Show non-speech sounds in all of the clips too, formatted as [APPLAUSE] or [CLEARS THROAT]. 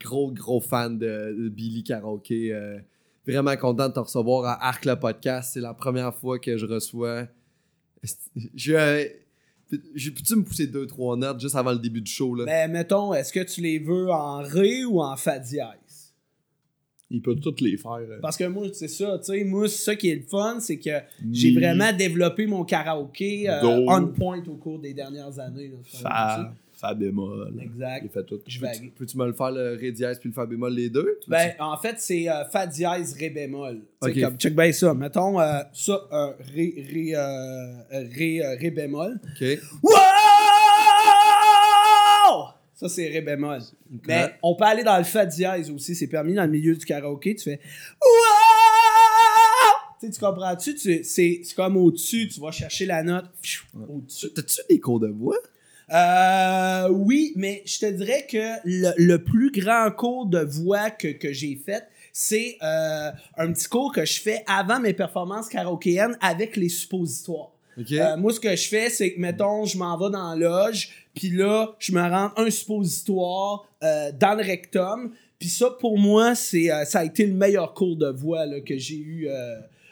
Gros, gros fan de, de Billy Karaoke. euh, vraiment content de te recevoir à Arc le podcast. C'est la première fois que je reçois. Je, je- Peux-tu me pousser deux, trois notes juste avant le début du show? Là? Ben, mettons, est-ce que tu les veux en ré ou en fa dièse? Il peut toutes les faire. euh. Parce que moi, c'est ça, tu sais, moi, ça qui est le fun, c'est que j'ai Mi, vraiment développé mon karaoké euh, on point au cours des dernières années. là, Fa, bémol. Exact. Il fait tout. Je vague. Peux-tu me le faire le Ré dièse puis le Fa bémol les deux? Ben, en fait, c'est euh, Fa dièse, Ré bémol. Tu sais, Ok. comme, check bien ça. Mettons euh, ça, un Ré, ré, ré, ré bémol. Ok. Wow! Ça, c'est Ré bémol. Mais on peut aller dans le Fa dièse aussi. C'est permis dans le milieu du karaoké. Tu fais Wow! Tu tu comprends-tu? Tu- C'est comme au-dessus. Tu vas chercher la note au-dessus. T'as-tu des cours de voix? Euh, oui, mais je te dirais que le, le plus grand cours de voix que, que j'ai fait, c'est euh, un petit cours que je fais avant mes performances karaokéennes avec les suppositoires. Euh, moi, ce que je fais, c'est que, mettons, je m'en vais dans la loge, puis là, je me rends un suppositoire euh, dans le rectum. Puis ça, pour moi, c'est ça a été le meilleur cours de voix là, que j'ai eu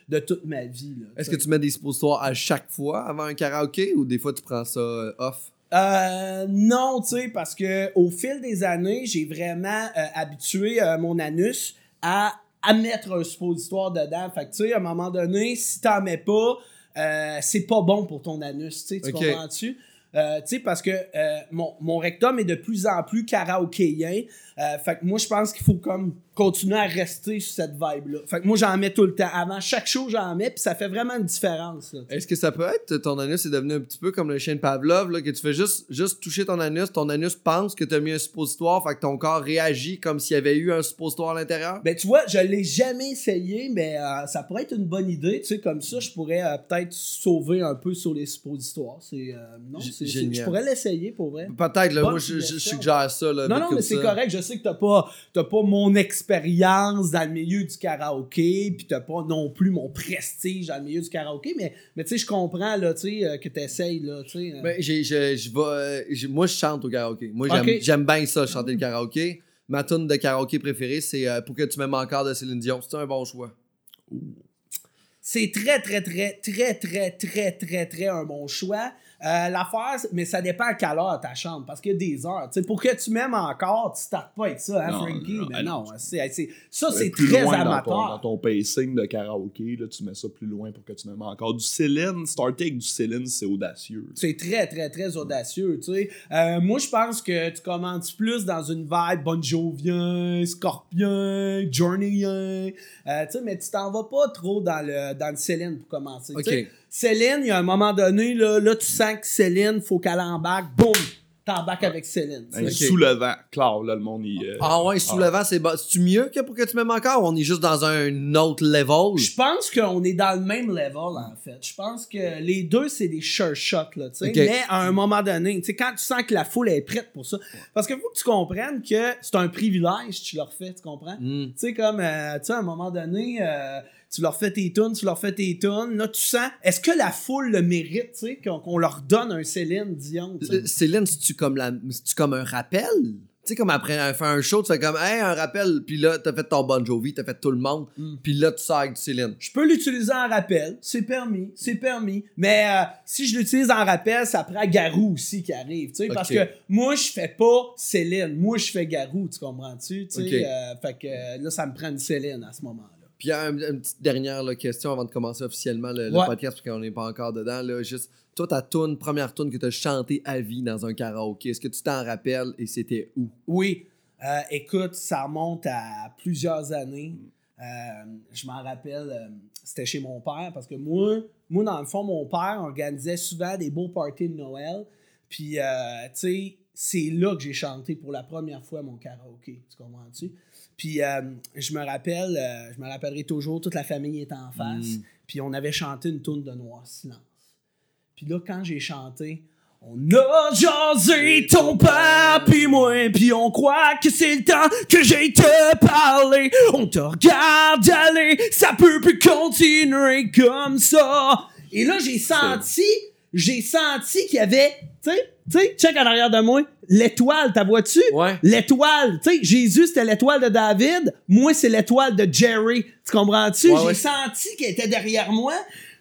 de toute ma vie. Est-ce que tu mets des suppositoires à chaque fois avant un karaoké ou des fois tu prends ça off? Euh, non, tu sais, parce que au fil des années, j'ai vraiment euh, habitué euh, mon anus à, à mettre un suppositoire dedans. Fait que, tu sais, à un moment donné, si t'en mets pas, euh, c'est pas bon pour ton anus, tu sais, tu comprends-tu? Euh, tu sais, parce que euh, mon, mon rectum est de plus en plus karaokéen. Euh, fait que moi, je pense qu'il faut comme continuer à rester sur cette vibe-là. Fait que moi, j'en mets tout le temps. Avant chaque show, j'en mets, puis ça fait vraiment une différence. là. Est-ce que ça peut être ton anus est devenu un petit peu comme le chien de Pavlov, là, que tu fais juste, juste toucher ton anus, ton anus pense que tu as mis un suppositoire, fait que ton corps réagit comme s'il y avait eu un suppositoire à l'intérieur? Ben, tu vois, je l'ai jamais essayé, mais euh, ça pourrait être une bonne idée. Tu sais, comme ça, je pourrais euh, peut-être sauver un peu sur les suppositoires. C'est, euh, non, G- c'est- c'est- génial. je pourrais l'essayer pour vrai. Peut-être, là, Bonne moi je, je suggestion. suggère ça. Là, Non, non, comme mais c'est ça. correct. Je sais que t'as pas, t'as pas mon expérience dans le milieu du karaoké, puis t'as pas non plus mon prestige dans le milieu du karaoké, mais, mais tu sais, je comprends, là, tu sais, euh, que t'essayes, là, tu sais. euh. Ben, j'ai, je, je vais, euh, moi, je chante au karaoké. Moi, j'aime, j'aime bien ça, chanter le karaoké. Ma tune de karaoké préférée, c'est euh, Pour que tu m'aimes encore de Céline Dion. C'est un bon choix. c'est très, très, très, très, très, très, très, très un bon choix. Euh, L'affaire, mais ça dépend à quelle heure ta chambre, parce qu'il y a des heures. Pour que tu m'aimes encore, tu startes pas avec ça, hein, Non, Frankie? non, mais non, non. c'est, c'est- ça, c'est plus très loin amateur. Dans ton, dans ton pacing de karaoké, là, tu mets ça plus loin pour que tu m'aimes encore. Du Céline, starter avec du Céline, c'est audacieux. C'est très, très, très audacieux, tu sais. Euh, moi, je pense que tu commences plus dans une vibe Bon Jovien, Scorpion, Journeyien. Euh, tu sais, mais tu t'en vas pas trop dans le, dans le Céline pour commencer. Céline, il y a un moment donné, là, là tu sens que Céline, faut qu'elle embarque, boum, t'embarques avec Céline. Ok. soulevant, clair, là, le monde, il. euh, Ah ouais, soulevant, c'est, bon. c'est-tu mieux que Pour que tu m'aimes encore ou on est juste dans un autre level? Je pense qu'on est dans le même level, en fait. Je pense que les deux, c'est des sure shots, là, tu sais. Mais à un moment donné, tu sais, quand tu sens que la foule est prête pour ça. Parce qu'il faut que tu comprennes que c'est un privilège, tu leur fais, tu comprends? Hmm. Tu sais, comme, euh, tu sais, à un moment donné, euh, tu leur fais tes tunes, tu leur fais tes tunes. Là, tu sens, est-ce que la foule le mérite, tu sais, qu'on qu'on leur donne un Céline Dion? Euh, Céline, c'est-tu comme, la, c'est-tu comme un rappel? Tu sais, comme après un, faire un show, tu fais comme, hey, un rappel, puis là, t'as fait ton Bon Jovi, t'as fait tout le monde, Mm. puis là, tu sors avec du Céline. Je peux l'utiliser en rappel, c'est permis, c'est permis. Mais euh, si je l'utilise en rappel, ça prend Garou aussi qui arrive, tu sais, parce que moi je fais pas Céline, moi je fais Garou, tu comprends-tu? Tu sais, euh, fait que là ça me prend une Céline à ce moment-là. Puis un- une petite dernière là, question avant de commencer officiellement le, le Ouais. podcast, parce qu'on n'est pas encore dedans. Là, juste, toi, ta tune, première tune que tu as chantée à vie dans un karaoké, est-ce que tu t'en rappelles et c'était où? Oui, euh, écoute, ça remonte à plusieurs années. Euh, je m'en rappelle, euh, c'était chez mon père parce que moi, moi, dans le fond, mon père organisait souvent des beaux parties de Noël. Puis, tu sais, c'est là que j'ai chanté pour la première fois mon karaoké. Tu comprends-tu? Puis, euh, je me rappelle, euh, je me rappellerai toujours, toute la famille était en face. Mm. Puis, on avait chanté une tune de Noir Silence. Puis là, quand j'ai chanté, on a jasé ton père puis moi, puis on croit que c'est le temps que j'ai te parler. On te regarde aller, ça peut plus continuer comme ça. Et là, j'ai senti, j'ai senti qu'il y avait, tu sais, Tu sais, check en arrière de moi. L'étoile, t'as vois-tu? Ouais. L'étoile. Tu sais, Jésus, c'était l'étoile de David. Moi, c'est l'étoile de Jerry. Tu comprends-tu? Ouais, J'ai ouais. senti qu'elle était derrière moi.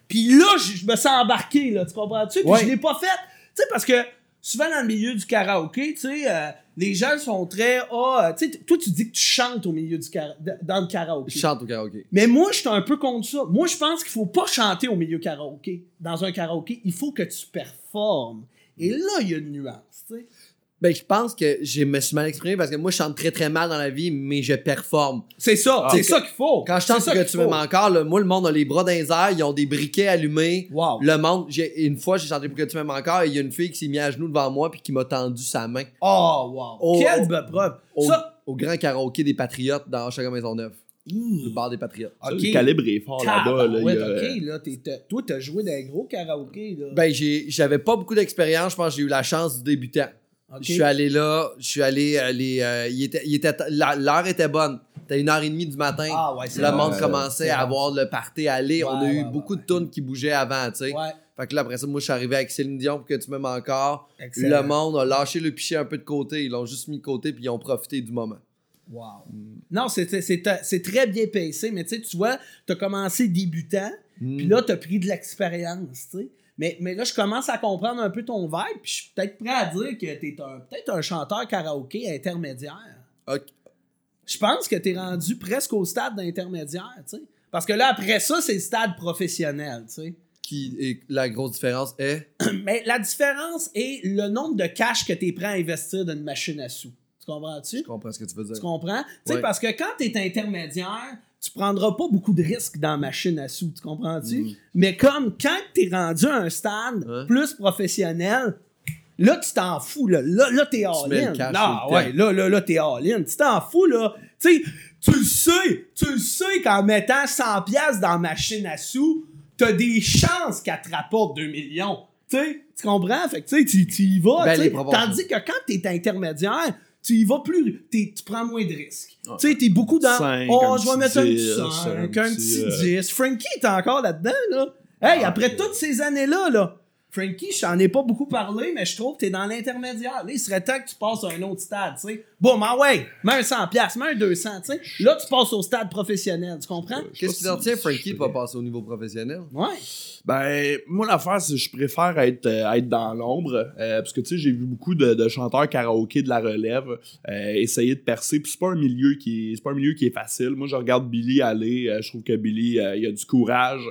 Puis là, je me sens embarqué, là. Tu comprends-tu? Puis je l'ai pas fait. Tu sais, parce que souvent dans le milieu du karaoké, tu sais, euh, les gens sont très. Ah, tu sais, toi, tu dis que tu chantes au milieu du kara- dans le karaoké. Je chante au karaoké. Mais moi, je suis un peu contre ça. Moi, je pense qu'il faut pas chanter au milieu karaoké. Dans un karaoké, il faut que tu performes. Et là, il y a une nuance, tu sais. Ben, je pense que je me suis mal exprimé parce que moi, je chante très très mal dans la vie, mais je performe. C'est ça, c'est que- ça qu'il faut. Quand je chante C'est ça que tu m'aimes encore, là, moi, le monde a les bras dans les airs, ils ont des briquets allumés. Wow. Le monde, une fois, j'ai chanté pour que tu m'aimes encore et il y a une fille qui s'est mise à genoux devant moi puis qui m'a tendu sa main Oh, wow. Au- Quelle preuve. au, Ça. au grand karaoké des Patriotes dans Chagrin Maisonneuve. Le bar des Patriotes. Ça, Ok. Le calibre est fort là-bas. Là, ouais, il y a- ok, là, t'es- t'as- toi, t'as joué dans un gros karaoké, là. Ben, j'ai, j'avais pas beaucoup d'expérience. Je pense que j'ai eu la chance du débutant. Je suis allé là, je suis allé, euh, les, euh, il était, il était, la- l'heure était bonne. C'était une heure et demie du matin. Ah, ouais, c'est le bon. monde euh, commençait à bon. avoir le party aller. On a Ouais, eu ouais, beaucoup ouais, de tunes qui bougeaient avant, tu sais. Ouais, Fait que là, après ça, moi, je suis arrivé avec Céline Dion pour que tu m'aimes encore. excellent. Le monde a lâché le pichet un peu de côté. Ils l'ont juste mis de côté puis ils ont profité du moment. Wow. Non, c'est- c'est très bien pacé, mais tu sais, tu vois, t'as commencé débutant, Mm. puis là, t'as pris de l'expérience, tu sais. Mais, mais là, je commence à comprendre un peu ton vibe, puis je suis peut-être prêt à dire que t'es un- peut-être un chanteur karaoké intermédiaire. Ok. Je pense que t'es rendu presque au stade d'intermédiaire, tu sais. Parce que là, après ça, c'est le stade professionnel, tu sais. Qui est la grosse différence est? [CLEARS THROAT] Mais la différence est le nombre de cash que t'es prêt à investir dans une machine à sous. Tu comprends-tu? Je comprends ce que tu veux Tu dire. comprends? Tu sais, parce que quand tu es intermédiaire, tu prendras pas beaucoup de risques dans la machine à sous, tu comprends-tu? Mm. Mais comme quand tu es rendu à un stade Ouais. plus professionnel, là, tu t'en fous, là. Là, là t'es Tu all-in. sur le ouais, là, là, là, t'es all-in. Tu t'en fous, là. Tu sais, tu le sais, tu le sais qu'en mettant 100$ piastres dans la machine à sous, t'as des chances qu'elle te rapporte 2 millions. Tu sais, tu comprends? Fait que tu sais, tu tu y vas. Ben, tu. Tandis que quand t'es intermédiaire, tu y vas plus, tu prends moins de risques. Tu sais, t'es beaucoup dans. Cinq, oh, je vais mettre un petit 10, 5, un petit, petit euh, 10. Frankie est encore là-dedans, là. Hey, Ah, après toutes ces années-là, là. Frankie, je t'en ai pas beaucoup parlé, mais je trouve que t'es dans l'intermédiaire. Là, il serait temps que tu passes à un autre stade, tu sais. Bon, ah ouais, mets un 100$, piastres, mets un 200$, tu sais. Là, tu passes au stade professionnel, tu comprends? Qu'est-ce qui t'en tient, Frankie, peux- passer au niveau professionnel? Ouais. Ben, moi, l'affaire, c'est que je préfère être, euh, être dans l'ombre. euh, parce que, tu sais, j'ai vu beaucoup de, de chanteurs karaoké de la relève euh, essayer de percer. Puis c'est pas un milieu qui est, c'est pas un milieu qui est facile. Moi, je regarde Billy aller. euh, je trouve que Billy, euh, il a du courage.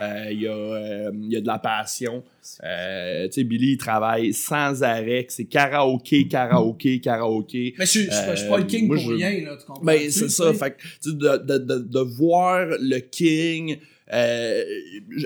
euh, il, a, euh, il a de la passion. Euh, tu sais, Billy, il travaille sans arrêt. C'est karaoké, karaoké, karaoké. Mais suis- je suis pas- je suis pas le Euh, king moi, pour je- rien, là, tu comprends? Ben, c'est ça. Fait que, de, de, de, de voir le King euh,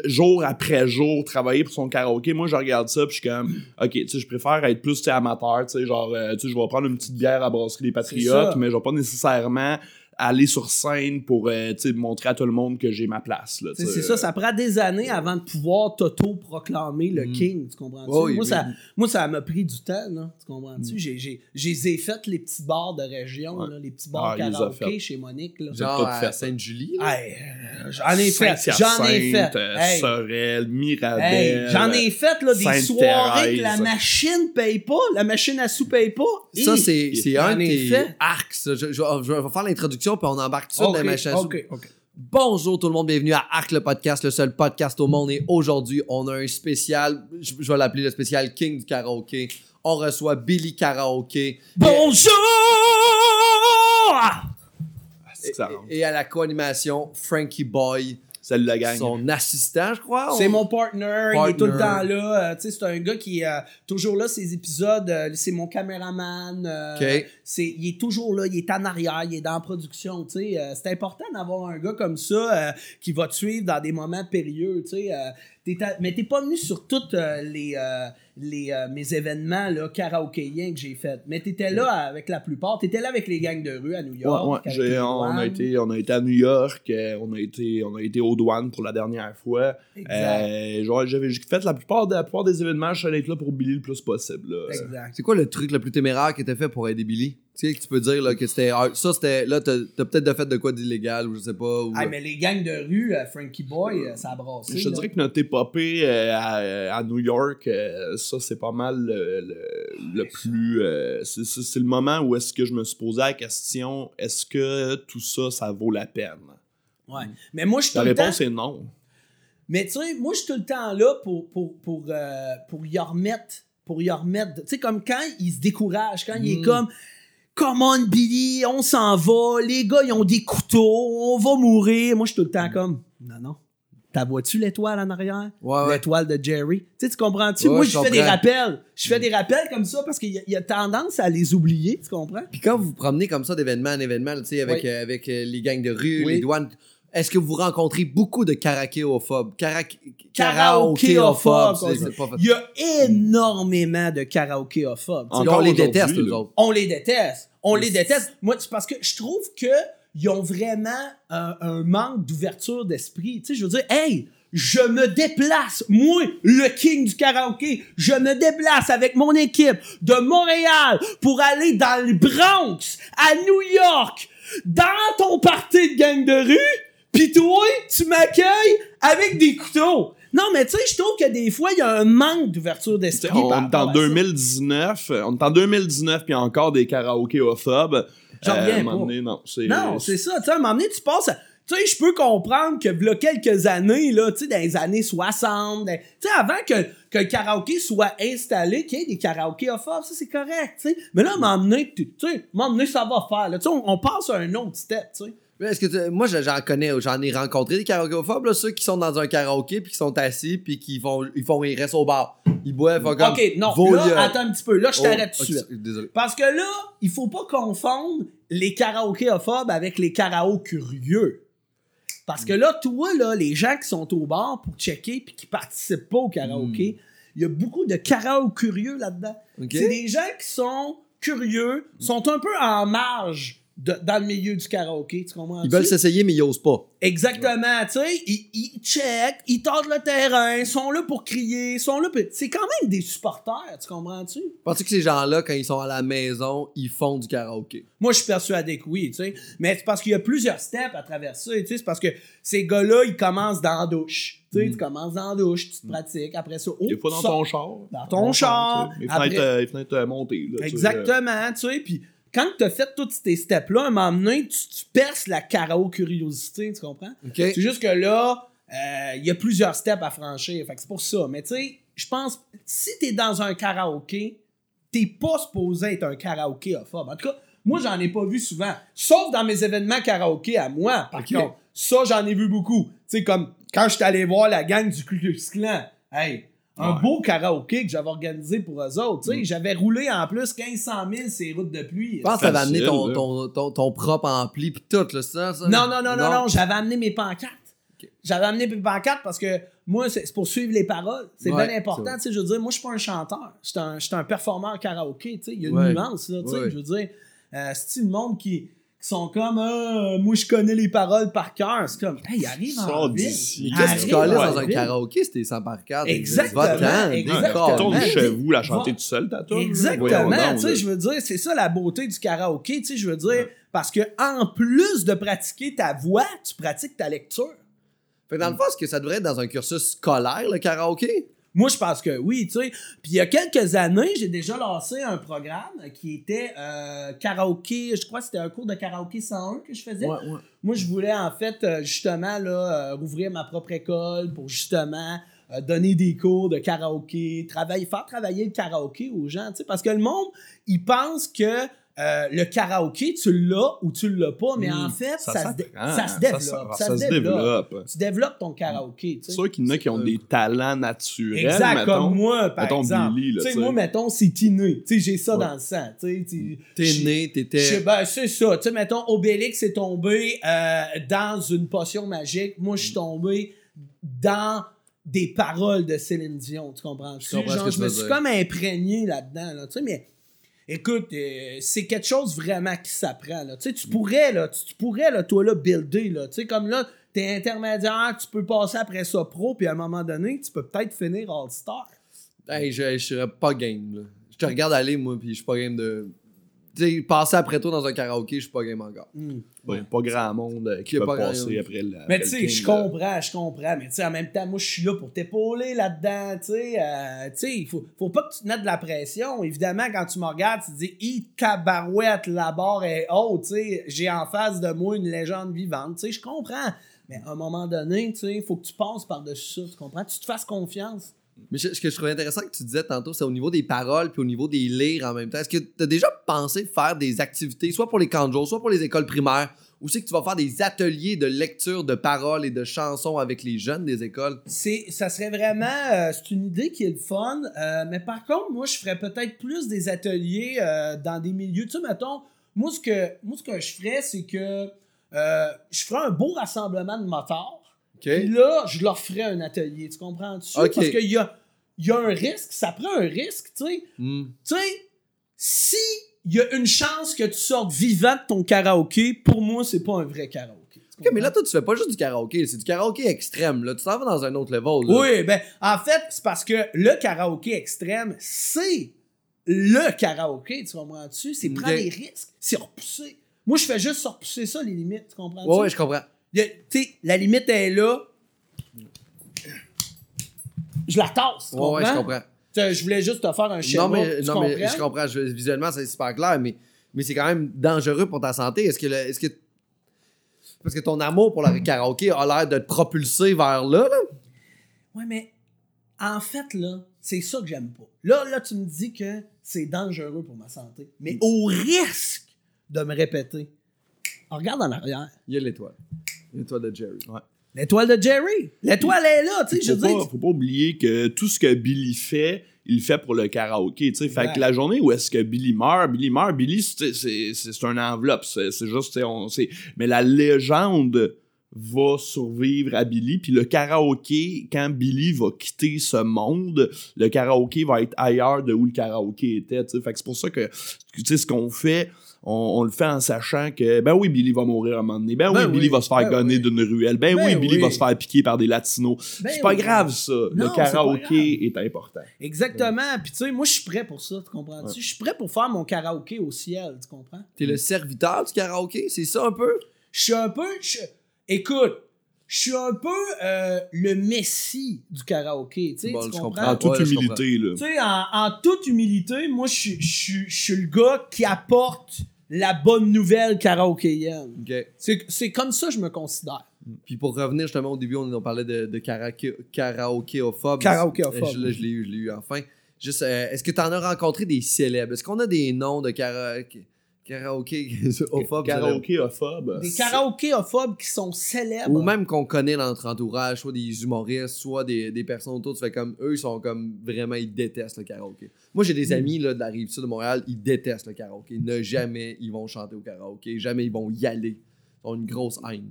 jour après jour travailler pour son karaoké, moi, je regarde ça, puis je suis comme, [CLEARS THROAT] OK, tu sais, je préfère être plus amateur, tu sais, genre, euh, tu sais, je vais prendre une petite bière à brasserie des. Patriotes, mais je vais pas nécessairement aller sur scène pour, euh, montrer à tout le monde que j'ai ma place, là, C'est sais. c'est ça, ça prend des années avant de pouvoir t'auto-proclamer le Mm. king, tu comprends-tu? Oh, moi, oui. ça, moi, ça m'a pris du temps, là, tu comprends-tu? J'ai- J'ai fait les petits bars de région, Ouais. là, les petits bars Ah, karaoké chez Monique. Là. J'ai Genre à fait. Sainte-Julie. Hey, euh, j'en ai fait, j'en ai fait. Euh, Hey, Sorel, Mirabel. hey, j'en ai fait là, des soirées que la machine paye pas, la machine à sous paye pas. Ça, c'est un de ai tes fait. arcs. ça. Je, je- je- je vais faire l'introduction, puis on embarque tout de suite Ok, dans les ok. Bonjour tout le monde, bienvenue à Arc le podcast, le seul podcast au monde. Et aujourd'hui, on a un spécial, je, je vais l'appeler le spécial King du karaoké. On reçoit Billy Karaoké. Bonjour! Et, et à la co-animation, Frankie Boy, Salut la gang. son assistant, je crois. C'est On- mon partner, il est tout le temps là. Euh, tu sais, c'est un gars qui est euh, toujours là, ses épisodes. euh, c'est mon caméraman. euh, c'est, il est toujours là, il est en arrière, il est dans la production. tu sais. Euh, c'est important d'avoir un gars comme ça euh, qui va te suivre dans des moments périlleux. tu sais. T'es à- mais t'es pas venu sur tous euh, les, euh, les, euh, mes événements là, karaokéens que j'ai fait. Mais t'étais là avec la plupart. T'étais là avec les gangs de rue à New York. ouais, on, a été, on a été à New York, on, a été, on a été aux douanes pour la dernière fois. Exact. Euh, genre, j'avais j'ai fait la plupart, de- la plupart des événements, je suis allé être là pour Billy le plus possible. là. Exact. C'est quoi le truc le plus téméraire que t'as fait pour aider Billy? Tu sais, que tu peux dire là, que c'était. Ça, c'était. Là, t'as t'as peut-être fait de quoi d'illégal ou je sais pas. Ou, Ah, mais les gangs de rue, euh, Frankie Boy, euh, ça a brassé. Je te là. dirais que notre épopée euh, à, à New York, euh, ça, c'est pas mal le, le- le plus. euh, c'est- le moment où est-ce que je me suis posé la question est-ce que tout ça, ça vaut la peine? Ouais. Mais moi, je suis La temps. réponse est non. Mais tu sais, moi, je suis tout le temps là pour, pour, pour, euh, pour y remettre. Pour y remettre. Tu sais, comme quand il se décourage, quand il est Mm. comme. Come on, Billy, on s'en va. Les gars, ils ont des couteaux. On va mourir. Moi, je suis tout le temps comme. Non, non. T'as vois-tu l'étoile en arrière? Ouais, ouais. L'étoile de Jerry? Tu sais, tu comprends-tu? Ouais, Moi, je je fais des rappels. Je fais des rappels comme ça parce qu'il y, a- il y a tendance à les oublier. Tu comprends? Puis quand vous vous promenez comme ça d'événement en événement, tu sais, avec, Oui. euh, avec euh, les gangs de rue, Oui. les douanes, est-ce que vous rencontrez beaucoup de karaokéophobes? Karaoké- Karaokéophobes. Il y a énormément de karaokéophobes. on les déteste, eux autres. On les déteste. On les déteste. Moi, c'est parce que je trouve que ils ont vraiment un, un manque d'ouverture d'esprit. Tu sais, je veux dire, hey, je me déplace, moi, le king du karaoké, je me déplace avec mon équipe de Montréal pour aller dans le Bronx, à New York, dans ton party de gang de rue, pis toi, tu m'accueilles avec des couteaux. Non, mais tu sais, je trouve que des fois, il y a un manque d'ouverture d'esprit. on par est rapport en à ça. 2019, euh, on est en 2019 puis encore des karaokéophobes. J'en Euh, reviens non, c'est Non, c'est ça. Tu sais, à un moment donné, tu passes. à- Tu sais, je peux comprendre que, là, quelques années, là, tu sais, dans les années 60, dans- tu sais, avant que, que le karaoké soit installé, qu'il y ait des karaokéophobes, ça, c'est correct, tu sais. Mais là, à un moment donné, tu sais, donné, ça va faire, là. Tu sais, on, on passe à un autre step, tu sais. Mais Est-ce que moi je- j'en connais, j'en ai rencontré des karaokéophobes, là, ceux qui sont dans un karaoké puis qui sont assis puis qui font, ils font, ils restent au bar, ils boivent, comme. Ok, non, là, attends un petit peu. Là, je Oh, t'arrête tout de ok, suite. Désolé. Parce que là, il faut pas confondre les karaokéophobes avec les karaokés curieux. Parce que là, toi, là, les gens qui sont au bar pour checker puis qui participent pas au karaoké, il y a beaucoup de karaokés curieux là-dedans. C'est des gens qui sont curieux, sont un peu en marge de- dans le milieu du karaoké, tu comprends? Ils veulent s'essayer mais ils osent pas. Exactement, tu sais, ils, ils checkent, ils tentent le terrain, sont là pour crier, sont là pour... C'est quand même des supporters, tu comprends-tu? Penses-tu que ces gens-là, quand ils sont à la maison, ils font du karaoké? Moi, je suis persuadé que oui, tu sais. Mais c'est parce qu'il y a plusieurs steps à travers ça, tu sais. C'est parce que ces gars-là, ils commencent dans la douche. Tu sais, tu commences dans la douche, tu te pratiques, après ça... oh, Des fois dans ton char. Dans ton char, tu sais. Les après- fenêtres, euh, les fenêtres euh, montées. là, sais, Exactement, tu sais. Puis quand tu as fait tous ces steps-là, à un moment donné, tu, tu perces la karaoke-curiosité, tu comprends? C'est juste que là, euh, il y a plusieurs steps à franchir. Fait que c'est pour ça. Mais tu sais, je pense, si t'es dans un karaoké, t'es pas supposé être un karaokéophobe. En tout cas, moi, j'en ai pas vu souvent. Sauf dans mes événements karaoké à moi, par Ok. contre. Ça, j'en ai vu beaucoup. Tu sais, comme quand je suis allé voir la gang du Ku Klux Klan. Hey, un Ouais. beau karaoké que j'avais organisé pour eux autres. Tu sais, J'avais roulé en plus 1500 000 ces routes de pluie. Je pense que t'avais amené ton, ton, ton, ton propre ampli pis tout, là, ça, ça? Non, non, non, non, non, j'avais amené mes pancartes. J'avais amené mes pancartes parce que moi, c'est pour suivre les paroles. C'est Ouais, bien important. Tu sais, je veux dire, moi, je suis pas un chanteur. Je suis un, un performeur karaoké. Tu sais, il y a une Ouais. nuance, là. Tu sais, Ouais. je veux dire, euh, c'est le monde qui, qui sont comme, Ah, moi, je connais les paroles par cœur. C'est comme, hey, arrive en ville. d'ici. Qu'est-ce que tu en dans un karaoké? C'était sans par carte. Exactement, exactement. Tourne chez vous la chanter tout seul, ta tourne, là. Exactement. Tu sais, je veux dire, c'est ça la beauté du karaoké. Tu sais, je veux dire, parce que en plus de pratiquer ta voix, tu pratiques ta lecture. Fait que dans le fond, est-ce que ça devrait être dans un cursus scolaire, le karaoké? Moi, je pense que oui, tu sais. Puis il y a quelques années, j'ai déjà lancé un programme qui était euh, karaoké. Je crois que c'était un cours de karaoké 101 que je faisais. Moi, je voulais en fait euh, justement là, euh, rouvrir ma propre école pour justement donner des cours de karaoké, travailler, faire travailler le karaoké aux gens, tu sais, parce que le monde, il pense que euh, le karaoké, tu l'as ou tu l'as pas, mais en fait, ça, se, dé- s'apprend, ça se développe. ça- se développe. développe. Tu développes ton karaoké. C'est sûr qu'il y en a qui ont des talents naturels, Exact, mettons. comme moi, par Mettons exemple. Billy, là, moi, mettons, c'est sais, j'ai ça Ouais. dans le sang. T'es né, t'étais. ben, c'est ça. Mettons, Obélix est tombé euh, dans une potion magique. Moi, je suis tombé dans des paroles de Céline Dion. Tu comprends? Je me suis comme imprégné là-dedans. Là, tu sais, mais écoute, euh, c'est quelque chose vraiment qui s'apprend. là. Tu sais, tu pourrais, là, tu, tu pourrais, toi, là, builder. Là, tu sais, comme là, t'es intermédiaire, tu peux passer après ça pro, puis à un moment donné, tu peux peut-être finir All-Star. Je, serais pas game, là. Je te regarde aller, moi, pis je suis pas game de. Sais, passer après toi dans un karaoké, je suis pas game encore. Hmm. Ouais, pas grand monde euh, qui va pas grand passer après le. Mais tu sais, je comprends, je comprends. Mais tu sais, en même temps, moi, je suis là pour t'épauler là-dedans. Tu sais, euh, tu sais, il faut, faut pas que tu te mettes de la pression. Évidemment, quand tu me regardes, tu te dis, hi, cabarouette, la barre est haute. Tu sais, j'ai en face de moi une légende vivante. Tu sais, je comprends. Mais à un moment donné, tu sais, il faut que tu passes par-dessus ça. Tu comprends? Tu te fasses confiance. Mais ce que je trouvais intéressant que tu disais tantôt, c'est au niveau des paroles puis au niveau des lires en même temps. Est-ce que tu as déjà pensé faire des activités, soit pour les camps soit pour les écoles primaires, ou c'est que tu vas faire des ateliers de lecture de paroles et de chansons avec les jeunes des écoles? C'est, ça serait vraiment, euh, c'est une idée qui est le fun. euh, mais par contre, moi, je ferais peut-être plus des ateliers euh, dans des milieux. Tu sais, mettons, moi, ce que, moi, ce que je ferais, c'est que je ferais un beau rassemblement de motards. Puis là, je leur ferais un atelier. Tu comprends-tu? Parce qu'il y a, y a un risque, ça prend un risque, tu sais. Hmm. Tu sais, si il y a une chance que tu sortes vivant de ton karaoké, pour moi, c'est pas un vrai karaoké. Tu Ok, mais là, toi, tu fais pas juste du karaoké, c'est du karaoké extrême. Là. Tu t'en vas dans un autre level. Là. Oui, ben, en fait, c'est parce que le karaoké extrême, c'est le karaoké, tu comprends-tu? C'est prendre des risques, c'est repousser. Moi, je fais juste repousser ça, les limites, tu comprends-tu? Ouais, je comprends. Tu sais, la limite est là. Je la tasse, Ouais, ouais, je comprends? Je voulais juste te faire un schéma, Non, mais, non, mais je comprends. Je- visuellement, c'est super clair, mais, mais c'est quand même dangereux pour ta santé. Est-ce que, le- est-ce que. Parce que ton amour pour le [CLEARS THROAT] karaoké a l'air de te propulser vers là, là? Ouais, mais en fait, là, c'est ça que j'aime pas. Là, là, tu me dis que c'est dangereux pour ma santé. Mais au risque de me répéter, regarde en arrière. Il y a l'étoile. L'étoile de Jerry. L'étoile de Jerry. L'étoile est là, tu sais, je Faut veux pas, dire. faut pas oublier que tout ce que Billy fait, il le fait pour le karaoké. tu sais. Fait que la journée où est-ce que Billy meurt, Billy meurt, Billy, c'est c'est- c'est- c'est un enveloppe. C'est c'est juste, tu sais, on sait. Mais la légende va survivre à Billy. Puis le karaoké, quand Billy va quitter ce monde, le karaoké va être ailleurs de où le karaoké était. tu sais. Fait que c'est pour ça que, tu sais, ce qu'on fait, on, on le fait en sachant que, ben oui, Billy va mourir à un moment donné. Ben, Ben oui, Billy oui, va se faire ben gonner oui. d'une ruelle. Ben, Ben oui, Billy oui. va se faire piquer par des latinos. Ben c'est pas oui. grave, ça. Non, le karaoké est, important. Exactement. Puis tu sais, moi, je suis prêt pour ça, tu comprends-tu? Ouais. Je suis prêt pour faire mon karaoké au ciel, tu comprends? T'es le serviteur du karaoké, c'est ça un peu? Je suis un peu... je- Écoute, je suis un peu euh, le messie du karaoké, tu sais, Bon, tu je comprends? comprends. En toute ouais, humilité, là. Tu sais, en, en toute humilité, moi, je suis le gars qui apporte la bonne nouvelle karaokéenne. OK. C'est c'est comme ça que je me considère. Puis pour revenir justement au début, on, on parlait de, de karaoké, karaokéophobe. Karaokéophobe. Je- Là, je l'ai eu, je l'ai eu enfin. Juste, euh, est-ce que tu en as rencontré des célèbres? Est-ce qu'on a des noms de karaoké? Karaokéophobes? [LAUGHS] Karaokéophobe. Des karaokéophobes qui sont célèbres. Ou même qu'on connaît dans notre entourage, soit des humoristes, soit des, des personnes autour, tu fais comme eux, ils sont comme vraiment, ils détestent le karaoké. Moi, j'ai Mm. des amis là, de la rive sud de Montréal, ils détestent le karaoké. Ne jamais ils vont chanter au karaoké, jamais ils vont y aller. Ils ont une grosse haine.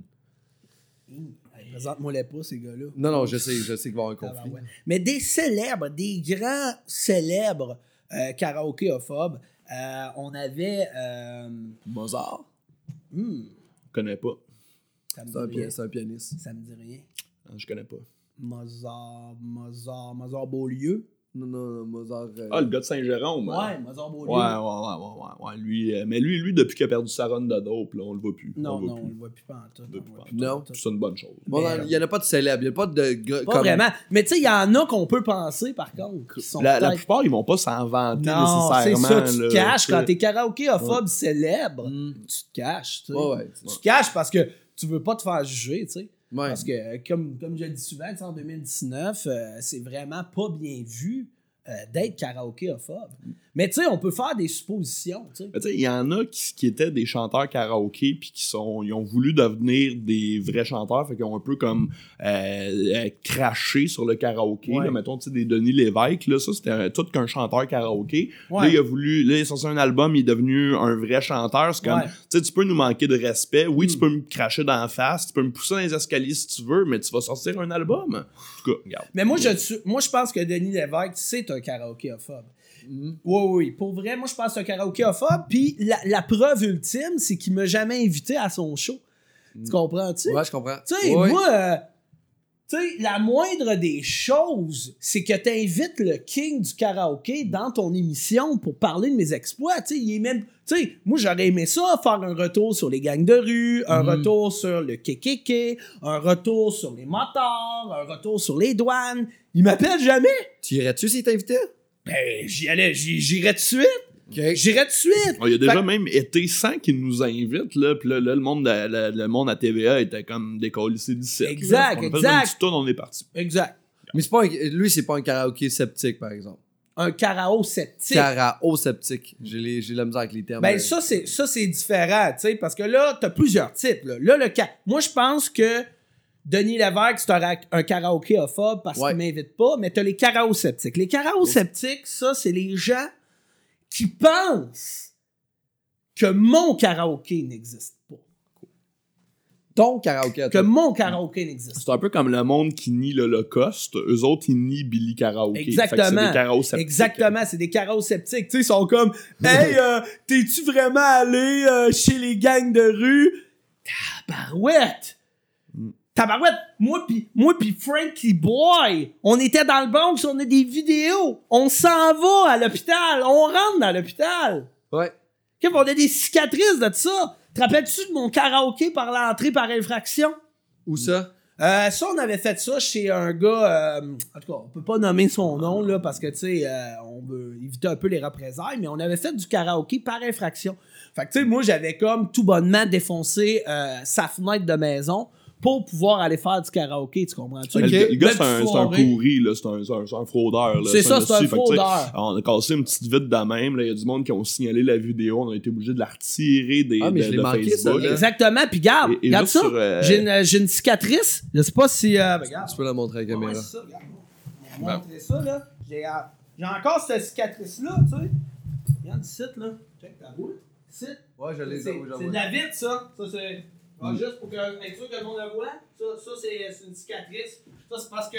Hey, Présente-moi les pas, ces gars-là. Non, non, je sais, je sais qu'il va y avoir un Ah, ben conflit. ouais. Mais des célèbres, des grands célèbres euh, karaokéophobes, euh, on avait. euh, Mozart, hmm, Je connais pas. c'est un, pi- un pianiste. ça me dit rien. Ah, Je connais pas. Mozart, Mozart, Mozart Beaulieu. Non, non, non, Mozart. euh, Ah, le gars de Saint-Jérôme. hein? Ouais, Mozart Beaulieu. Ouais, ouais, ouais, ouais, ouais, ouais, Lui, euh, mais lui, lui, depuis qu'il a perdu sa run de dope, là, on le voit plus. Non, on non, on le voit plus tout. Plus Non. C'est une bonne chose. Bon, il y en a pas de célèbres, il y a pas de gars Pas comme- vraiment. Mais tu sais, il y en a qu'on peut penser, par contre, qui sont La, la plupart, ils vont pas s'en vanter Non, c'est nécessairement. ça, tu te là, caches. Quand t'es karaokéophobe célèbre, tu te caches. tu sais. Ouais, ouais. Tu te caches parce que tu veux pas te faire juger, tu sais. Parce que, euh, comme, comme je dis souvent, en 2019, euh, c'est vraiment pas bien vu euh, d'être karaokéophobe. Mais tu sais, on peut faire des suppositions, il y en a qui, qui étaient des chanteurs karaoké puis qui sont ils ont voulu devenir des vrais chanteurs fait qu'ils ont un peu comme euh, euh, craché sur le karaoké Ouais. là, mettons tu sais des Denis Lévesque là ça c'était un- tout qu'un chanteur karaoké là il a voulu là il a sorti un album il est devenu un vrai chanteur c'est comme Ouais. tu sais tu peux nous manquer de respect oui tu Mm. peux me cracher dans la face tu peux me pousser dans les escaliers si tu veux mais tu vas sortir un album en tout cas regarde Mais moi, je, moi, je pense que Denis Lévesque, c'est un karaokéophobe. Hmm. Oui, oui, pour vrai, moi, je pense que c'est un karaokéophobe. Puis la, la preuve ultime, c'est qu'il m'a jamais invité à son show. Tu comprends-tu? Ouais, je comprends. Tu sais, moi, euh, tu sais, la moindre des choses, c'est que tu invites le king du karaoké dans ton émission pour parler de mes exploits. Tu sais, il est même. Tu sais, moi, j'aurais aimé ça, faire un retour sur les gangs de rue, un Mhm. retour sur le kékéké, un retour sur les motards, un retour sur les douanes. Il m'appelle jamais. Tu irais-tu s'il t'invitait? Ben, j'y allais, j'irais tout de suite. Tout de suite. Il y a déjà Fait- même été sans qu'ils nous invitent, là, pis là, là, le, monde de- le, le monde à TVA était comme décollé 17. Exact, on a fait exact. un petit tour, on est parti. Exact. Mais c'est pas un- lui, c'est pas un karaoké sceptique, par exemple. Un carao sceptique. Karao sceptique. J'ai les- j'ai la misère avec les termes. Ben Euh, ça c'est ça c'est différent, tu sais parce que là tu as plusieurs types là. Là le ca- moi je pense que Denis Lévesque c'est un, un karaoké ophobe parce Ouais. qu'il m'invite pas, mais tu as les karaos sceptiques. Les karaos sceptiques, ça c'est les gens qui pensent que mon karaoké n'existe pas. ton karaoké à Que toi. mon karaoké n'existe C'est un peu comme le monde qui nie l'Holocauste. Eux autres, ils nient Billy Karaoke. Exactement. C'est des karaos pas. sceptiques. Exactement, c'est des karaos sceptiques. Tu sais, ils sont comme [LAUGHS] Hey, euh, t'es-tu vraiment allé euh, chez les gangs de rue? Tabarouette! Tabarouette! Moi pis, moi pis Frankie Boy, on était dans le Bronx, on a des vidéos. On s'en va à l'hôpital. On rentre dans l'hôpital. Ouais. Ok, on a des cicatrices de ça. Te rappelles-tu de mon karaoké par l'entrée par infraction? Où ça? Euh, ça, on avait fait ça chez un gars. euh, en tout cas, on peut pas nommer son nom, là, parce que, tu sais, euh, on veut éviter un peu les représailles, mais on avait fait du karaoké par infraction. Fait que, tu sais, moi, j'avais comme tout bonnement défoncé euh, sa fenêtre de maison pour pouvoir aller faire du karaoké, tu comprends-tu? Le, gars, c'est un, un pourri, là. C'est un, fraudeur, là. C'est ça, c'est un hostie. Fait que, tu sais, fraudeur. On a cassé une petite vite de même, là. Il y a du monde qui ont signalé la vidéo. On a été obligé de la retirer des, Ah, mais de, je l'ai de manqué, Facebook. celle-là. Exactement, puis garde, Et- et regarde ça. euh, J'ai une, cicatrice. Je sais pas si. Euh, ben, regarde. Tu peux la montrer à la Ouais, caméra. c'est ça, regarde. On va montrer ça, là. J'ai, euh, j'ai encore cette cicatrice-là, tu sais. Regarde ici, là. Check ta boule. Ici. Ouais, je l'ai je c'est de la vitre, ça. Ça, c'est. Ah, Juste pour que, être sûr que le monde le voit. Ça, ça c'est, une cicatrice. Ça, c'est parce que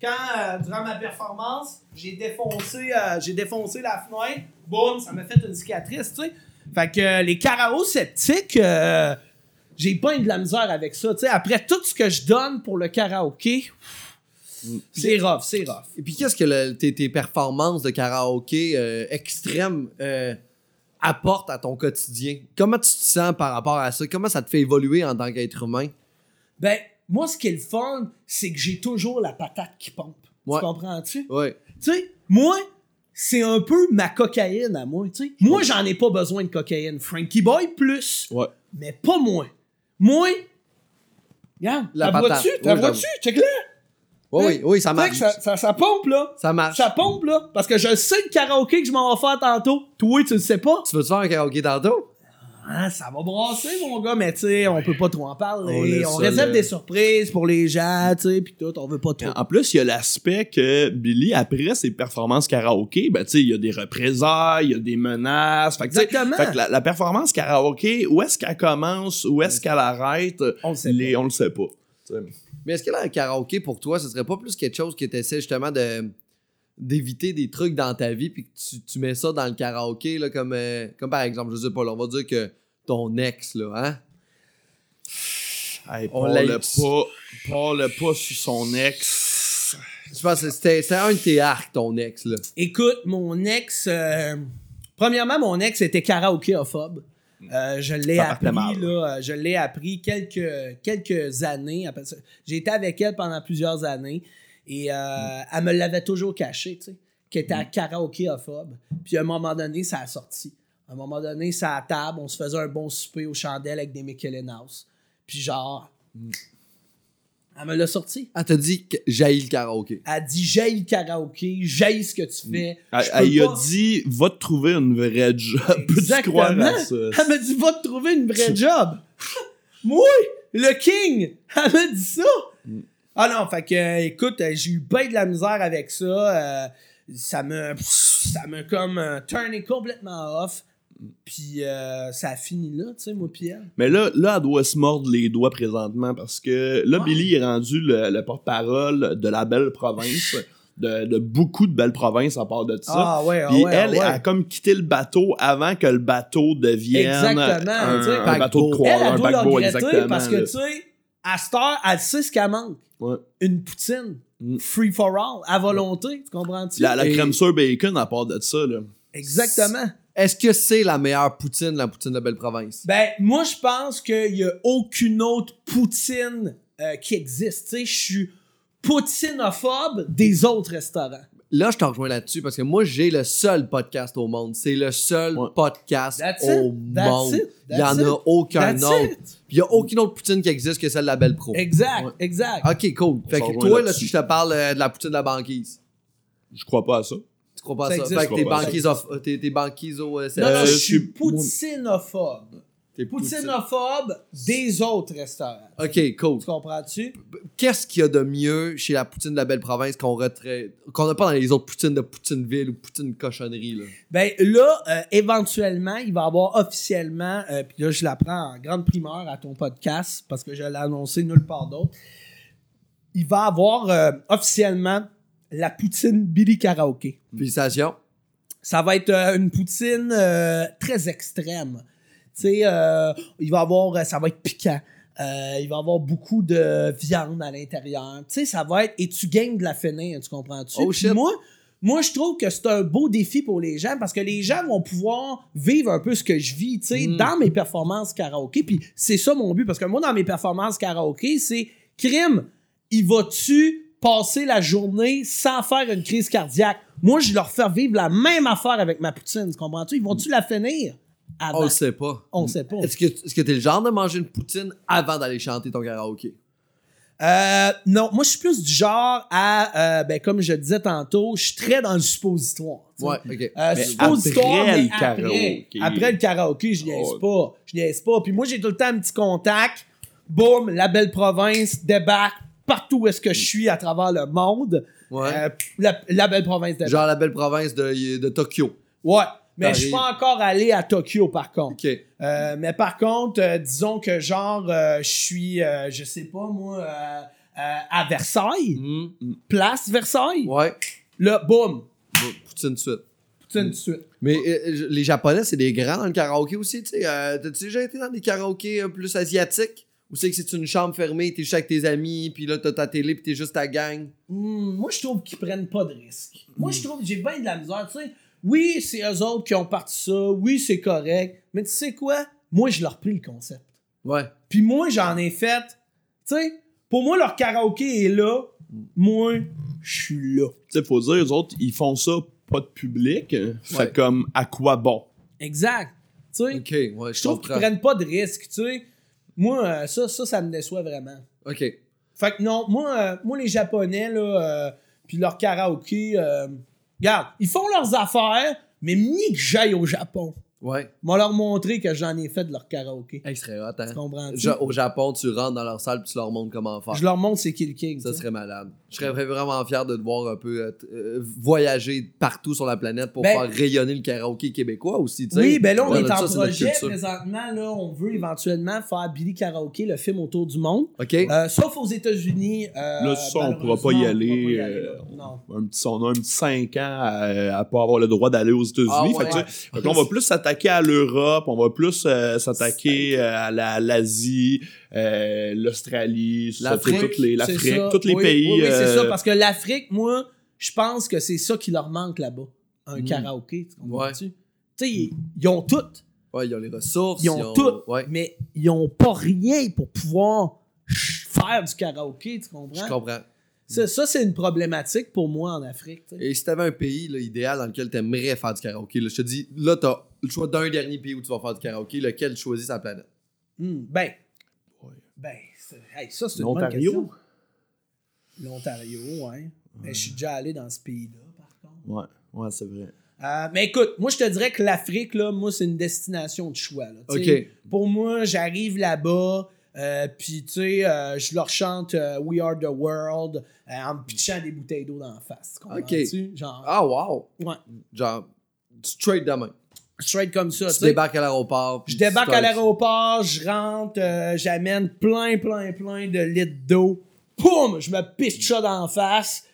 quand, euh, durant ma performance, j'ai défoncé, euh, j'ai défoncé la fenêtre, boum, ça m'a fait une cicatrice, tu sais. Fait que euh, les karaos sceptiques, j'ai pas eu de la misère avec ça, tu sais. Après tout ce que je donne pour le karaoké, c'est rough, c'est rough. Et puis, qu'est-ce que le- tes, tes performances de karaoké extrêmes apportent à ton quotidien? Comment tu te sens par rapport à ça? Comment ça te fait évoluer en tant qu'être humain? Ben, moi, ce qui est le fun, c'est que j'ai toujours la patate qui pompe. Ouais. Tu comprends-tu? Ouais. Tu sais, moi, c'est un peu ma cocaïne à moi, tu sais. Moi, j'en ai pas besoin de cocaïne. Frankie Boy, plus. Ouais. Mais pas moi. Moi, regarde, La vois-tu? Oui, je vois-tu? Check-le. Oui, oui, oui, ça marche. ça, ça, ça pompe, là. Ça marche. Ça pompe, là. Parce que je sais le karaoké que je m'en vais faire tantôt. Toi, tu le sais pas. Tu veux te faire un karaoké tantôt? Ah, ça va brasser, mon gars, mais tu sais, on peut pas trop en parler. On, ça, réserve des surprises pour les gens, tu sais, pis tout, on veut pas trop. En plus, il y a l'aspect que Billy, après ses performances karaoké, ben, tu sais, il y a des représailles, il y a des menaces. Fait que, Exactement. fait que la, la performance karaoké, où est-ce qu'elle commence, où est-ce qu'elle arrête, On le sait les- on le sait pas. Tu sais. Mais est-ce que là, un karaoké, pour toi, ce serait pas plus quelque chose que tu essaies justement de d'éviter des trucs dans ta vie puis que tu, tu mets ça dans le karaoké là, comme, euh, comme par exemple je sais pas là, on va dire que ton ex là hein? Hey, On parle l'a- pas, parle pas sur son ex. je pense que c'était c'était un de tes arcs ton ex là Écoute, mon ex. euh, premièrement, mon ex était karaokéophobe. Euh, je l'ai appris, mal. là, je l'ai appris quelques, quelques années. J'ai été avec elle pendant plusieurs années et euh, elle me l'avait toujours caché, tu sais, qu'elle était karaokéophobe. Puis à un moment donné, ça a sorti. À un moment donné, ça à table, on se faisait un bon souper aux chandelles avec des Michelin House. Puis genre, elle me l'a sorti. elle t'a dit que j'haïs le karaoké Elle dit J'aille le karaoké, j'aille ce que tu fais. Elle, a dit, va te trouver une vraie job. [LAUGHS] Peux-tu croire à ça? Elle m'a dit Va te trouver une vraie job. [LAUGHS] Moi, le king, elle m'a dit ça. Mm. Ah non, fait que, euh, écoute, euh, j'ai eu bien de la misère avec ça. euh, ça me. Ça m'a comme euh, turné complètement off. Puis euh, ça a fini là, tu sais, moi, pis elle. Mais là, là, elle doit se mordre les doigts présentement parce que là, Ouais. Billy est rendu le, le porte-parole de la belle province, de, de beaucoup de belles provinces à part de ça. Ah ouais, ah Puis ouais, elle, ah ouais. elle a comme quitté le bateau avant que le bateau devienne Exactement, un, tu sais. un bateau de croisière, un doit le paquebot, regretter exactement. parce que, tu sais, à cette heure, elle sait ce qu'elle manque. Ouais. Une poutine. Mm. Free for all, à volonté, tu comprends-tu? La, la Et- crème sur bacon, à part de ça, là. Exactement. Est-ce que c'est la meilleure poutine, la poutine de Belle-Province? Ben, moi, je pense qu'il y a aucune autre poutine euh, qui existe. Tu sais, je suis poutinophobe des autres restaurants. Là, je t'en rejoins là-dessus parce que moi, j'ai le seul podcast au monde. C'est le seul Ouais. podcast That's au it. Monde. Il n'y en a aucun That's autre. Puis il n'y a aucune autre poutine qui existe que celle de la Belle Pro. Exact, Ouais. exact. Ok, cool. Fait que toi, là, si je te parle euh, de la poutine de la banquise, Je crois pas à ça. Tu crois pas à Ça? existe Fait que pas. t'es banquise, off- euh, t'es, t'es euh, non, non, Euh, je suis poutinophobe. t'es. Poutinophobe des autres restaurants. Ok, cool. Tu comprends-tu? Qu'est-ce qu'il y a de mieux chez la poutine de la Belle-Province qu'on retrait... qu'on n'a pas dans les autres poutines de Poutineville ou poutine cochonnerie, là? Ben là, euh, éventuellement, il va y avoir officiellement, euh, puis là je l'apprends en grande primeur à ton podcast parce que je l'ai annoncé nulle part d'autre. Il va y avoir euh, officiellement la poutine Billy Karaoke. Félicitations. Ça va être euh, une poutine euh, très extrême. Tu sais, euh, il va y avoir, ça va être piquant. Il va y avoir beaucoup de viande à l'intérieur. Tu sais, ça va être. Et tu gagnes de la finir, tu comprends-tu? Oh, Puis shit. Moi, moi, je trouve que c'est un beau défi pour les gens parce que les gens vont pouvoir vivre un peu ce que je vis, tu sais, Mm. dans mes performances karaoké. Puis c'est ça mon but parce que moi, dans mes performances karaoké, c'est crime. Il va-tu passer la journée sans faire une crise cardiaque? Moi, je leur fais vivre la même affaire avec ma poutine, tu comprends-tu? Ils vont-tu la finir? Avant? On le sait pas. On le sait pas. Est-ce que est-ce que t'es le genre de manger une poutine avant d'aller chanter ton karaoké? Euh, non, moi, je suis plus du genre à, euh, ben, comme je disais tantôt, je suis très dans le suppositoire. tu sais. Ouais, ok. Euh, Mais suppositoire, après mais le après. karaoké. Après le karaoké, je niaise Oh. pas. Je niaise pas. Puis moi, j'ai tout le temps un petit contact. Boum, la belle province débarque partout où est-ce que je suis à travers le monde. Ouais. Euh, la, la belle province débarque. Genre la belle province de, de Tokyo. Ouais. Mais je Paris. suis pas encore allé à Tokyo, par contre. Euh, mais par contre, euh, disons que genre, je suis, je sais pas moi, à Versailles, Hmm. place Versailles. Ouais. Là, boum, Poutine de suite. poutine tout de suite. Mais je- les Japonais, c'est des grands dans le karaoké aussi, tu sais. T'as-tu déjà été dans des karaokés plus asiatiques? Ou c'est que c'est une chambre fermée, t'es juste avec tes amis, puis là t'as ta télé, puis t'es juste ta gang? Hmm, moi, je trouve qu'ils prennent pas de risques. Moi, je trouve que j'ai bien de la misère. Tu sais, oui, c'est eux autres qui ont parti ça. Oui, c'est correct. Mais tu sais quoi? Moi, je leur pris le concept. Ouais. Puis moi, j'en ai fait. Tu sais, pour moi, leur karaoké est là. Moi, je suis là. Tu sais, faut dire, les autres, ils font ça pas de public. Fait Ouais. comme, à quoi bon? Exact. Tu sais, Ok, ouais, je trouve qu'ils prennent pas de risques. Tu sais, moi, euh, ça, ça, ça me déçoit vraiment. Ok. Fait que non, moi, euh, moi les Japonais, là, euh, puis leur karaoké, euh, regarde, ils font leurs affaires, mais ni que j'aille au Japon. Ouais. M'a leur montrer que j'en ai fait de leur karaoké. Extrait hot, hein? Tu comprends? Au Japon, tu rentres dans leur salle, puis tu leur montres comment faire. Je leur montre c'est qui le king. Ça serait malade. Je serais vraiment fier de te voir un peu euh, euh, voyager partout sur la planète pour Ben- faire rayonner le karaoké québécois aussi, tu sais. Oui, ben là, on Ouais, est ça, en notre projet culture. présentement. Là, on veut éventuellement faire Billy Karaoke, le film autour du monde. Ok. Euh, sauf aux États-Unis. euh, Là, ça, on pourra pas y aller, pas y euh, là. Non. Un petit, on a un petit 5 ans à, à pas avoir le droit d'aller aux États-Unis. Ah ouais. fait que on va plus s'attaquer à l'Europe, on va plus euh, s'attaquer euh, à la- l'Asie, euh, l'Australie, L'Afrique, toutes les- tous les Oui, pays. Oui, oui, c'est ça. Parce que l'Afrique, moi, je pense que c'est ça qui leur manque là-bas. Un Mm. karaoké, tu comprends-tu? Ouais. Tu sais, ils, ils ont tout. Ouais, ils ont les ressources. Ils ont tout. Ouais. Mais ils ont pas rien pour pouvoir faire du karaoké, tu comprends? Je comprends. Ça, ça, c'est une problématique pour moi en Afrique. Et si t'avais un pays là, idéal dans lequel t'aimerais faire du karaoké, là, je te dis, là, t'as le choix d'un dernier pays où tu vas faire du karaoké, lequel tu choisis sa planète? Hmm, ben, Ouais. ben hey, ça, c'est une bonne L'Ontario? question. L'Ontario, ouais. Mais je suis déjà allé dans ce pays-là, par contre. Ouais, ouais, c'est vrai. Euh, mais écoute, moi, je te dirais que l'Afrique, là, moi, c'est une destination de choix. là. Pour moi, j'arrive là-bas, euh, puis, tu sais, euh, je leur chante euh, We Are the World en me pitchant des bouteilles d'eau dans la face. comprends-tu? Genre, Ah, wow! ouais, Genre, straight demain. straight comme ça. Tu tu sais. débarques à l'aéroport. Je débarque à l'aéroport, je rentre, j'amène plein, plein, plein de litres d'eau. Poum! Je me pisse ça dans la face.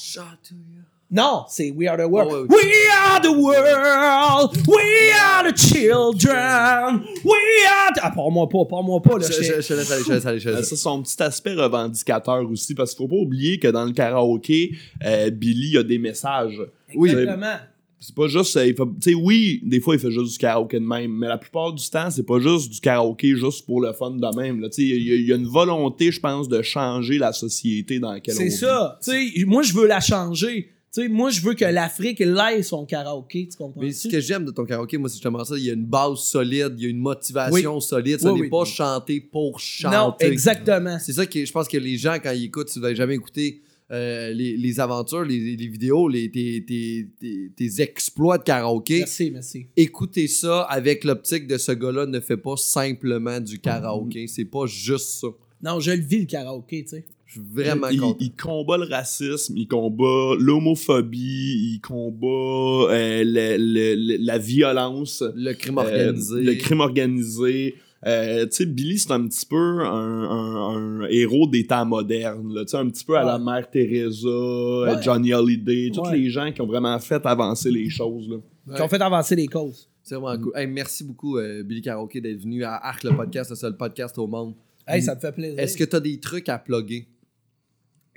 Shot to you. Non, c'est We Are the World. Oh, ouais, ouais. We are the world. We are the children. We are. The... Ah, parle-moi pas, parle-moi pas. Là, Je, je, je laisse aller, je laisse aller, je [LAUGHS] laisse Ça, c'est son petit aspect revendicateur aussi, parce qu'il faut pas oublier que dans le karaoké, euh, Billy a des messages. Oui. Exactement. C'est pas juste. euh, il fait- Tu sais, oui, des fois, il fait juste du karaoké de même, mais la plupart du temps, c'est pas juste du karaoké juste pour le fun de même. là. Il y, y a une volonté, je pense, de changer la société dans laquelle on C'est vit. ça. Tu sais, moi, je veux la changer. Tu sais, moi, je veux que l'Afrique ait son karaoké. Tu comprends? Mais ce que j'aime de ton karaoké, moi, c'est justement ça. Il y a une base solide, il y a une motivation solide. Ça Oui, n'est oui. pas chanter pour chanter. Non, exactement. C'est ça que je pense que les gens, quand ils écoutent, si vous n'avez jamais écouté euh, les, les aventures, les, les vidéos, les, tes, tes- tes- tes exploits de karaoké, Merci, merci. écoutez ça avec l'optique de ce gars-là ne fait pas simplement du karaoké. C'est pas juste ça. Non, je le vis, le karaoké, tu sais. Je suis vraiment il, content. il combat le racisme, il combat l'homophobie, il combat euh, le- le- le- la violence, Le crime euh, organisé. le crime organisé. Euh, tu sais, Billy, c'est un petit peu un, un- un héros des temps modernes. là. Tu sais, un petit peu à la mère Teresa, Ouais. Johnny Hallyday, tous Ouais. les gens qui ont vraiment fait avancer les choses. Là. Qui ont fait avancer les causes. C'est vraiment cool. Hey, merci beaucoup, euh, Billy Karaoke, d'être venu à Arc le [CLEARS THROAT] podcast, le seul podcast au monde. Hey, ça me fait plaisir. Est-ce que tu as des trucs à plugger?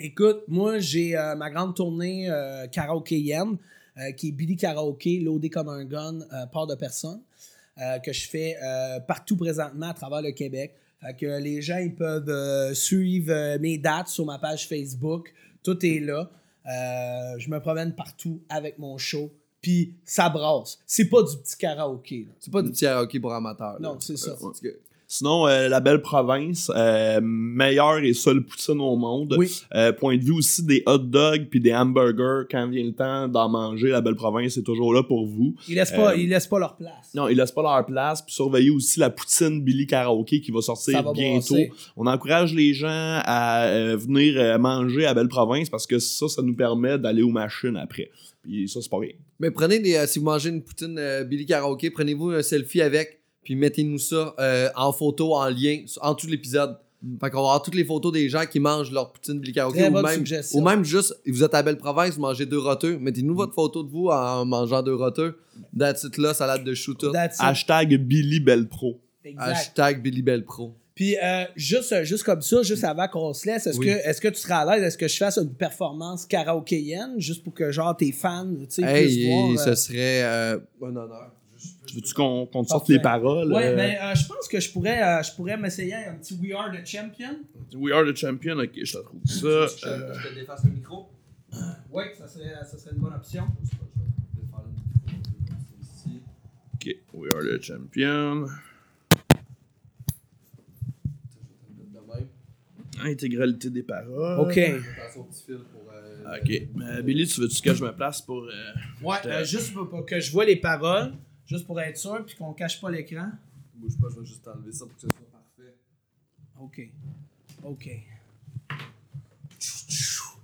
Écoute, moi, j'ai euh, ma grande tournée euh, karaokéenne, euh, qui est Billy Karaoke, loadé comme un gun, euh, part de personne, que je fais partout présentement à travers le Québec. Fait que les gens, ils peuvent suivre mes dates sur ma page Facebook. Tout est là. Je me promène partout avec mon show. Puis ça brasse. C'est pas du petit karaoké. C'est pas du petit karaoké pour amateurs. Non, c'est ça. Sinon, euh, la belle province, euh, meilleure et seule poutine au monde. Oui. Euh, point de vue aussi des hot dogs puis des hamburgers, quand vient le temps d'en manger, la belle province est toujours là pour vous. Ils laissent pas, Euh, ils laissent pas leur place. Non, ils laissent pas leur place. Puis surveillez aussi la poutine Billy Karaoke qui va sortir va bientôt. brasser. On encourage les gens à euh, venir euh, manger à Belle Province parce que ça, ça nous permet d'aller aux machines après. Puis ça, c'est pas rien. Mais prenez des. euh, si vous mangez une poutine euh, Billy Karaoke, prenez-vous un selfie avec, puis mettez-nous ça euh, en photo, en lien, en tout l'épisode. Fait qu'on va avoir toutes les photos des gens qui mangent leur poutine Billy Karaoke. Ou même, suggestion. ou même juste, vous êtes à Belle Province, vous mangez deux roteux. Mettez-nous votre photo de vous en mangeant deux roteux. That's it là, salade de chou tout. That's it. Hashtag Billy Belle Pro. Exact. Hashtag Billy Belle Pro. Puis euh, juste, juste comme ça, juste avant qu'on se laisse, est-ce Oui. que, est que tu seras à l'aise? Est-ce que je fasse une performance karaokéenne juste pour que genre tes fans tu sais, puissent Hey, voir? ce euh, serait euh, un honneur. Veux-tu qu'on qu'on te sorte Parfait. les paroles? Ouais, euh, ben euh, je pense que je pourrais, euh, je pourrais m'essayer un petit We Are the Champion. We are the champion. Ok, je te trouve ça. Je te- euh, je te défasse le micro? Ouais, ça serait, ça serait une bonne option. ok, We are the champion. Intégralité des paroles. OK. Ok. Euh, Billy, tu veux-tu que je me place pour. euh, Ouais, euh, juste pour, pour que je vois les paroles, juste pour être sûr, puis qu'on cache pas l'écran. Bouge pas, je vais juste enlever ça pour que ce soit parfait. OK. OK.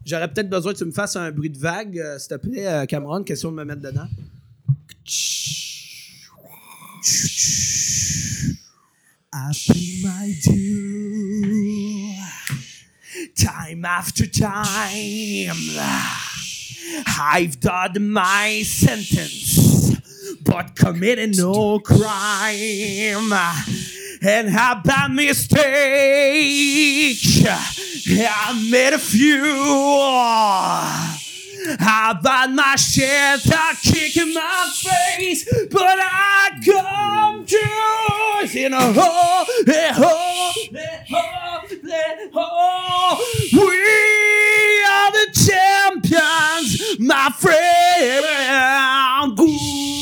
J'aurais peut-être besoin que tu me fasses un bruit de vague, euh, s'il te plaît, euh, Cameron. Question de me mettre dedans. I pay my due time after time. I've done my sentence, but committed no crime. And how by mistake, I made a few. I've had my share of kick in my face, but I come to in a hole, a hole, a hole, a hole. We are the champions, my friend. We'll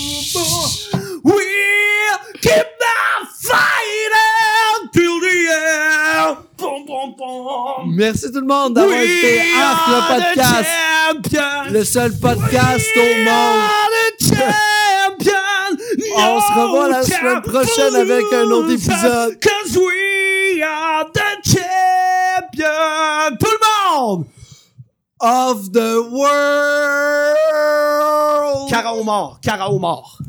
keep the fighting till the end. Merci tout le monde d'avoir Arc le podcast. Le seul podcast au monde. [LAUGHS] On se revoit la semaine prochaine avec un autre épisode. Cause we are the champions. Tout le monde! Of the world. Cara au mort, cara au mort.